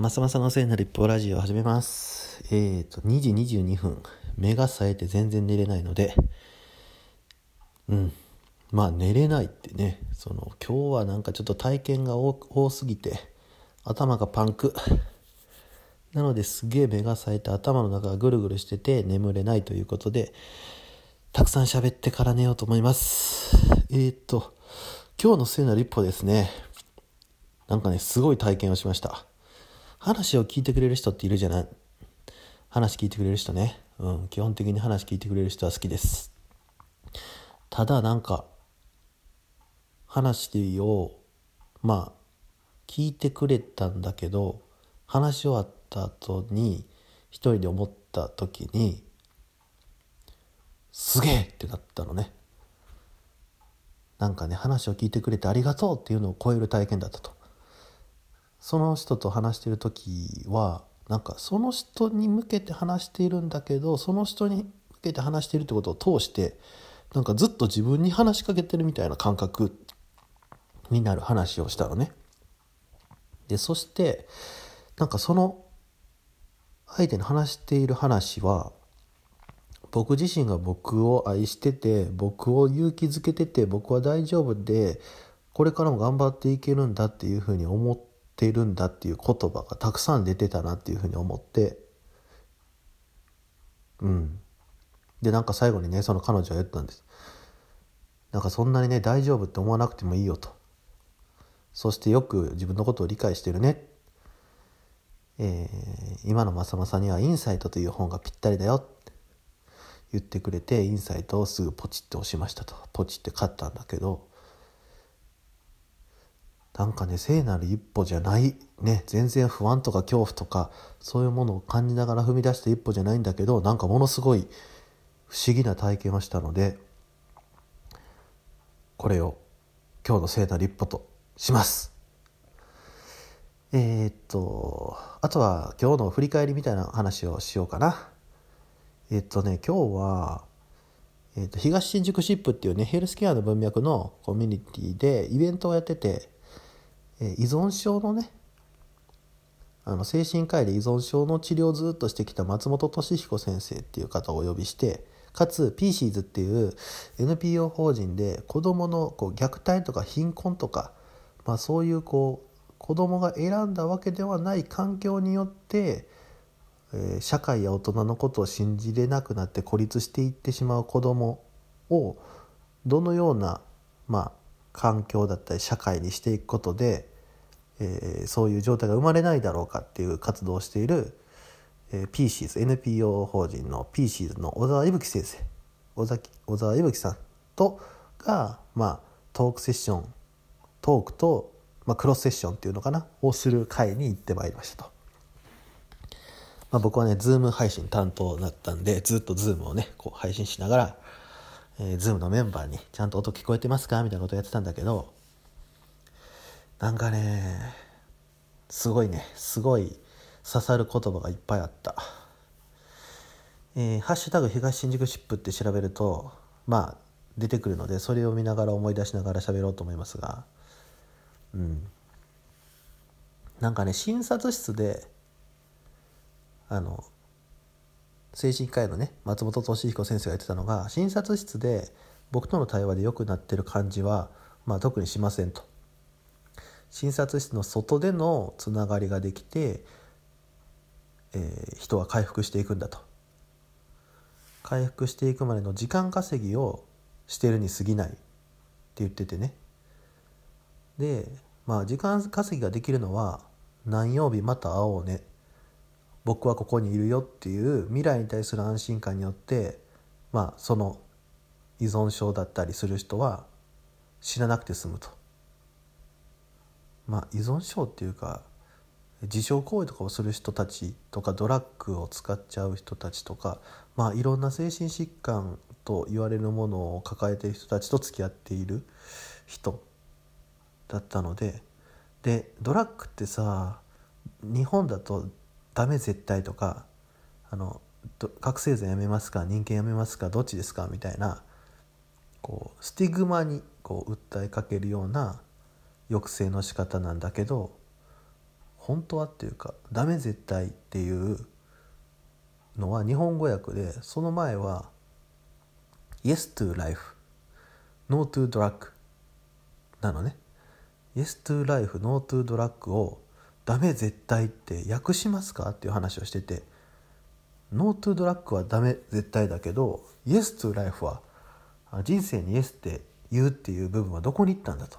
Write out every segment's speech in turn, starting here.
まさまさのせいなる一方ラジオ始めます。えっ、と、2時22分。目が冴えて全然寝れないので、うん。まあ寝れないってね、その、今日はなんかちょっと体験が多多すぎて、頭がパンク。なのですげえ目が冴えて頭の中がぐるぐるしてて眠れないということで、たくさん喋ってから寝ようと思います。えっ、と、今日の聖なる一歩ですね。なんかね、すごい体験をしました。話を聞いてくれる人っているじゃない？話聞いてくれる人ね。うん、基本的に話聞いてくれる人は好きです。ただなんか、話を、まあ、聞いてくれたんだけど、話し終わった後に、一人で思った時に、すげえってなったのね。なんかね、話を聞いてくれてありがとうっていうのを超える体験だったと。その人と話してる時はなんかその人に向けて話しているんだけどその人に向けて話しているってことを通してなんかずっと自分に話しかけてるみたいな感覚になる話をしたのね。でそしてなんかその相手に話している話は僕自身が僕を愛してて僕を勇気づけてて僕は大丈夫でこれからも頑張っていけるんだっていうふうに思ってているんだっていう言葉がたくさん出てたなっていうふうに思って。うん。でなんか最後にねその彼女は言ったんです。なんかそんなにね大丈夫って思わなくてもいいよと。そしてよく自分のことを理解してるね。えー、今のまさまさには「インサイト」という本がぴったりだよ。って言ってくれてインサイトをすぐポチって押しましたと。ポチって買ったんだけど。なんかね聖なる一歩じゃない。ね全然不安とか恐怖とかそういうものを感じながら踏み出した一歩じゃないんだけどなんかものすごい不思議な体験をしたのでこれを今日の聖なる一歩とします。えー、っとあとは今日の振り返りみたいな話をしようかな。えー、っとね今日はえー、と東新宿シップっていうねヘルスケアの文脈のコミュニティでイベントをやっててえ依存症のねあの精神科医で依存症の治療をずっとしてきた松本俊彦先生っていう方をお呼びしてかつ PCs っていう NPO 法人で子どものこう虐待とか貧困とか、まあ、そういうこう子どもが選んだわけではない環境によって、えー、社会や大人のことを信じれなくなって孤立していってしまう子どもをどのような、まあ、環境だったり社会にしていくことで、えー、そういう状態が生まれないだろうかっていう活動をしている、えー、PCs NPO 法人の PCs の小沢伊吹先生小小沢伊吹さんとが、まあ、トークセッショントークと、まあ、クロスセッションっていうのかなをする会に行ってまいりましたと。まあ、僕はね、ズーム配信担当だったんで、ずっとズームをね、こう配信しながら、えー、ズームのメンバーにちゃんと音聞こえてますかみたいなことやってたんだけどなんかねすごいねすごい刺さる言葉がいっぱいあった「えー、ハッシュタグ東新宿シップ」って調べるとまあ出てくるのでそれを見ながら思い出しながら喋ろうと思いますが。うん。なんかね診察室であの精神科医のね松本俊彦先生が言ってたのが診察室で僕との対話で良くなってる感じは、まあ、特にしませんと。診察室の外でのつながりができて、えー、人は回復していくんだと。回復していくまでの時間稼ぎをしてるに過ぎないって言っててね。でまあ時間稼ぎができるのは何曜日また会おうね。僕はここにいるよっていう未来に対する安心感によってまあその依存症だったりする人は知らなくて済むと。まあ依存症っていうか自傷行為とかをする人たちとかドラッグを使っちゃう人たちとかまあいろんな精神疾患と言われるものを抱えている人たちと付き合っている人だったのででドラッグってさ日本だとダメ絶対とかあの覚醒剤やめますか人間やめますかどっちですかみたいなこうスティグマにこう訴えかけるような抑制の仕方なんだけど本当はっていうか「ダメ絶対」っていうのは日本語訳でその前は「Yes to life No to drug」なのね。Yes to life No to drug を「ダメ絶対」って訳しますかっていう話をしてて「No to drug」はダメ絶対だけど「Yes to life」は人生に「Yes」って言うっていう部分はどこに行ったんだと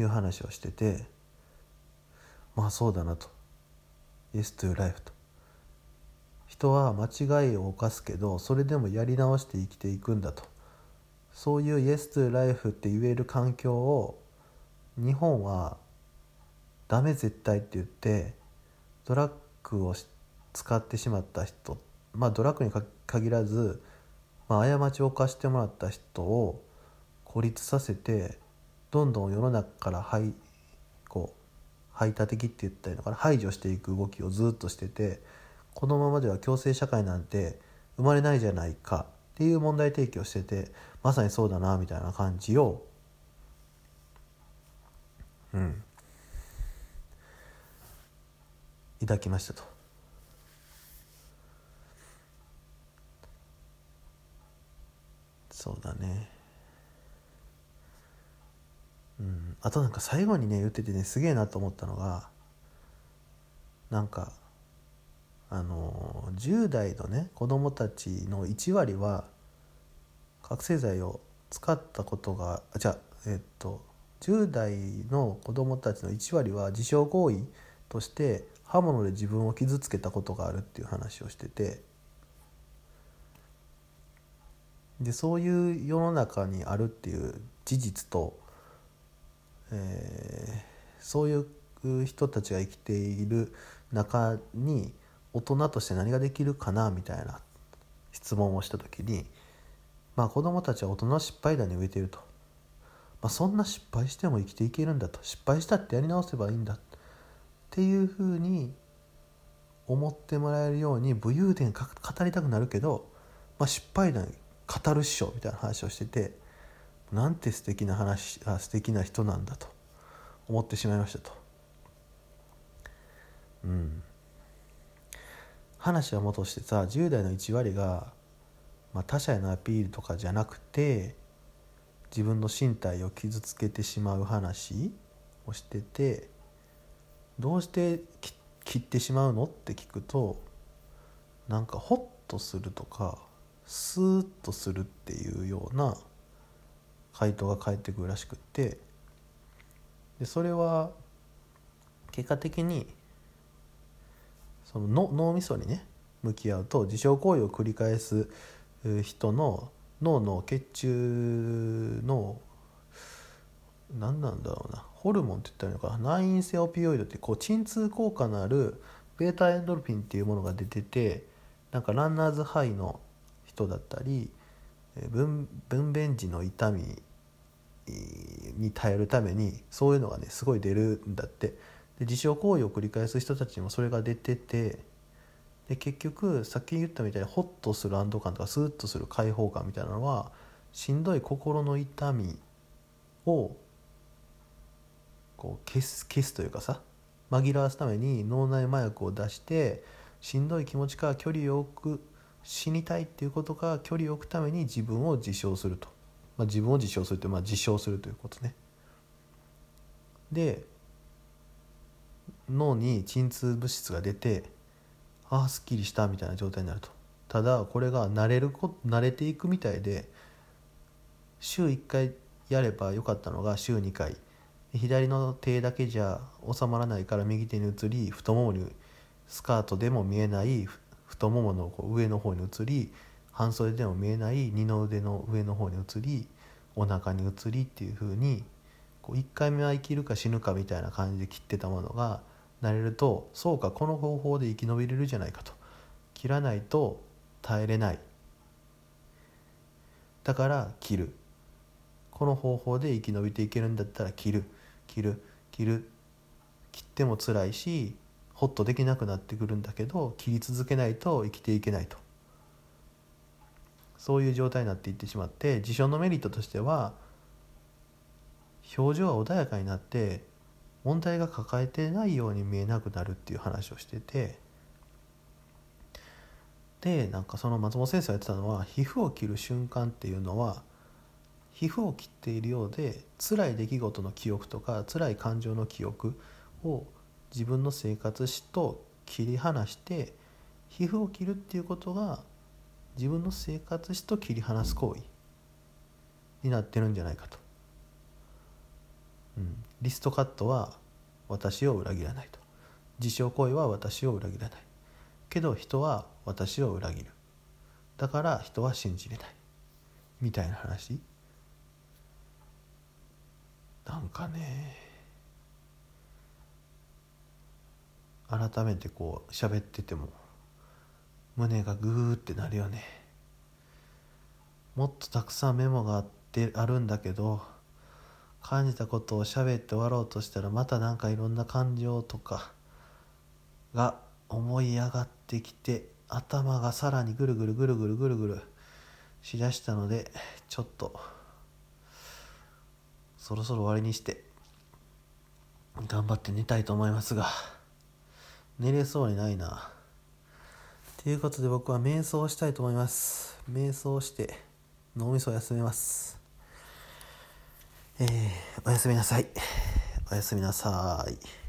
いう話をしててまあそうだなと。Yes to life と。人は間違いを犯すけどそれでもやり直して生きていくんだと。そういう Yes to life って言える環境を日本はダメ絶対って言ってドラッグを使ってしまった人まあドラッグに限らず、まあ、過ちを犯してもらった人を孤立させてどんどん世の中から排こう排他的って言ったりのかな？排除していく動きをずっとしててこのままでは共生社会なんて生まれないじゃないかっていう問題提起をしててまさにそうだなみたいな感じをうん抱きましたと。そうだね。うん、あとなんか最後にね言っててねすげえなと思ったのがなんかあの10代のね子供たちの1割は覚醒剤を使ったことがあじゃあえっと10代の子供たちの1割は自傷行為として刃物で自分を傷つけたことがあるっていう話をしててでそういう世の中にあるっていう事実とえー、そういう人たちが生きている中に大人として何ができるかなみたいな質問をした時にまあ子供たちは大人の失敗談に植えていると、まあ、そんな失敗しても生きていけるんだと。失敗したってやり直せばいいんだっていうふうに思ってもらえるように武勇伝語りたくなるけど、まあ、失敗談語る師匠みたいな話をしててなんて素敵な話あ素敵な人なんだと思ってしまいましたと。うん、話は戻してさ10代の1割が、まあ、他者へのアピールとかじゃなくて自分の身体を傷つけてしまう話をしててどうして切ってしまうのって聞くとなんかホッとするとかスーッとするっていうような回答が返ってくるらしくって。でそれは結果的にその脳みそにね向き合うと自傷行為を繰り返す人の脳の血中の何なんだろうなホルモンって言ったらいいのかな内因性オピオイドってこう鎮痛効果のあるベータエンドルフィンっていうものが出ててなんかランナーズハイの人だったり分娩時の痛みに耐えるためにそういうのがねすごい出るんだってで自傷行為を繰り返す人たちにもそれが出ててで結局さっき言ったみたいにホッとする安堵感とかスーッとする解放感みたいなのはしんどい心の痛みをこう消す消すというかさ紛らわすために脳内麻薬を出してしんどい気持ちから距離を置く死にたいっていうことから距離を置くために自分を自傷すると。まあ、自分を自称するという、まあ、自称するということね。で脳に鎮痛物質が出てああすっきりしたみたいな状態になるとただこれが慣れるこ慣れていくみたいで週1回やればよかったのが週2回左の手だけじゃ収まらないから右手に移り太ももにスカートでも見えない太もものこう上の方に移り半袖でも見えない二の腕の上の方に移りお腹に移りっていう風にこう1回目は生きるか死ぬかみたいな感じで切ってたものが慣れるとそうかこの方法で生き延びれるじゃないかと。切らないと耐えれない。だから切る。この方法で生き延びていけるんだったら切る。切る。切る。切っても辛いしホッとできなくなってくるんだけど切り続けないと生きていけないと。そういう状態になっていってしまって自傷のメリットとしては表情は穏やかになって問題が抱えてないように見えなくなるっていう話をしててでなんかその松本先生が言ってたのは皮膚を切る瞬間っていうのは皮膚を切っているようで辛い出来事の記憶とか辛い感情の記憶を自分の生活史と切り離して皮膚を切るっていうことが自分の生活史と切り離す行為になってるんじゃないかと。うん、リストカットは私を裏切らないと。自傷行為は私を裏切らない。けど人は私を裏切る。だから人は信じれない。みたいな話。なんかね。改めてこう喋ってても胸がグーってなるよね。もっとたくさんメモがあってあるんだけど感じたことを喋って終わろうとしたらまたなんかいろんな感情とかが思い上がってきて頭がさらにぐるぐるぐるぐるぐるぐるしだしたのでちょっとそろそろ終わりにして頑張って寝たいと思いますが寝れそうにないな。ということで僕は瞑想したいと思います。瞑想して脳みそを休めます。えー、おやすみなさい。おやすみなさい。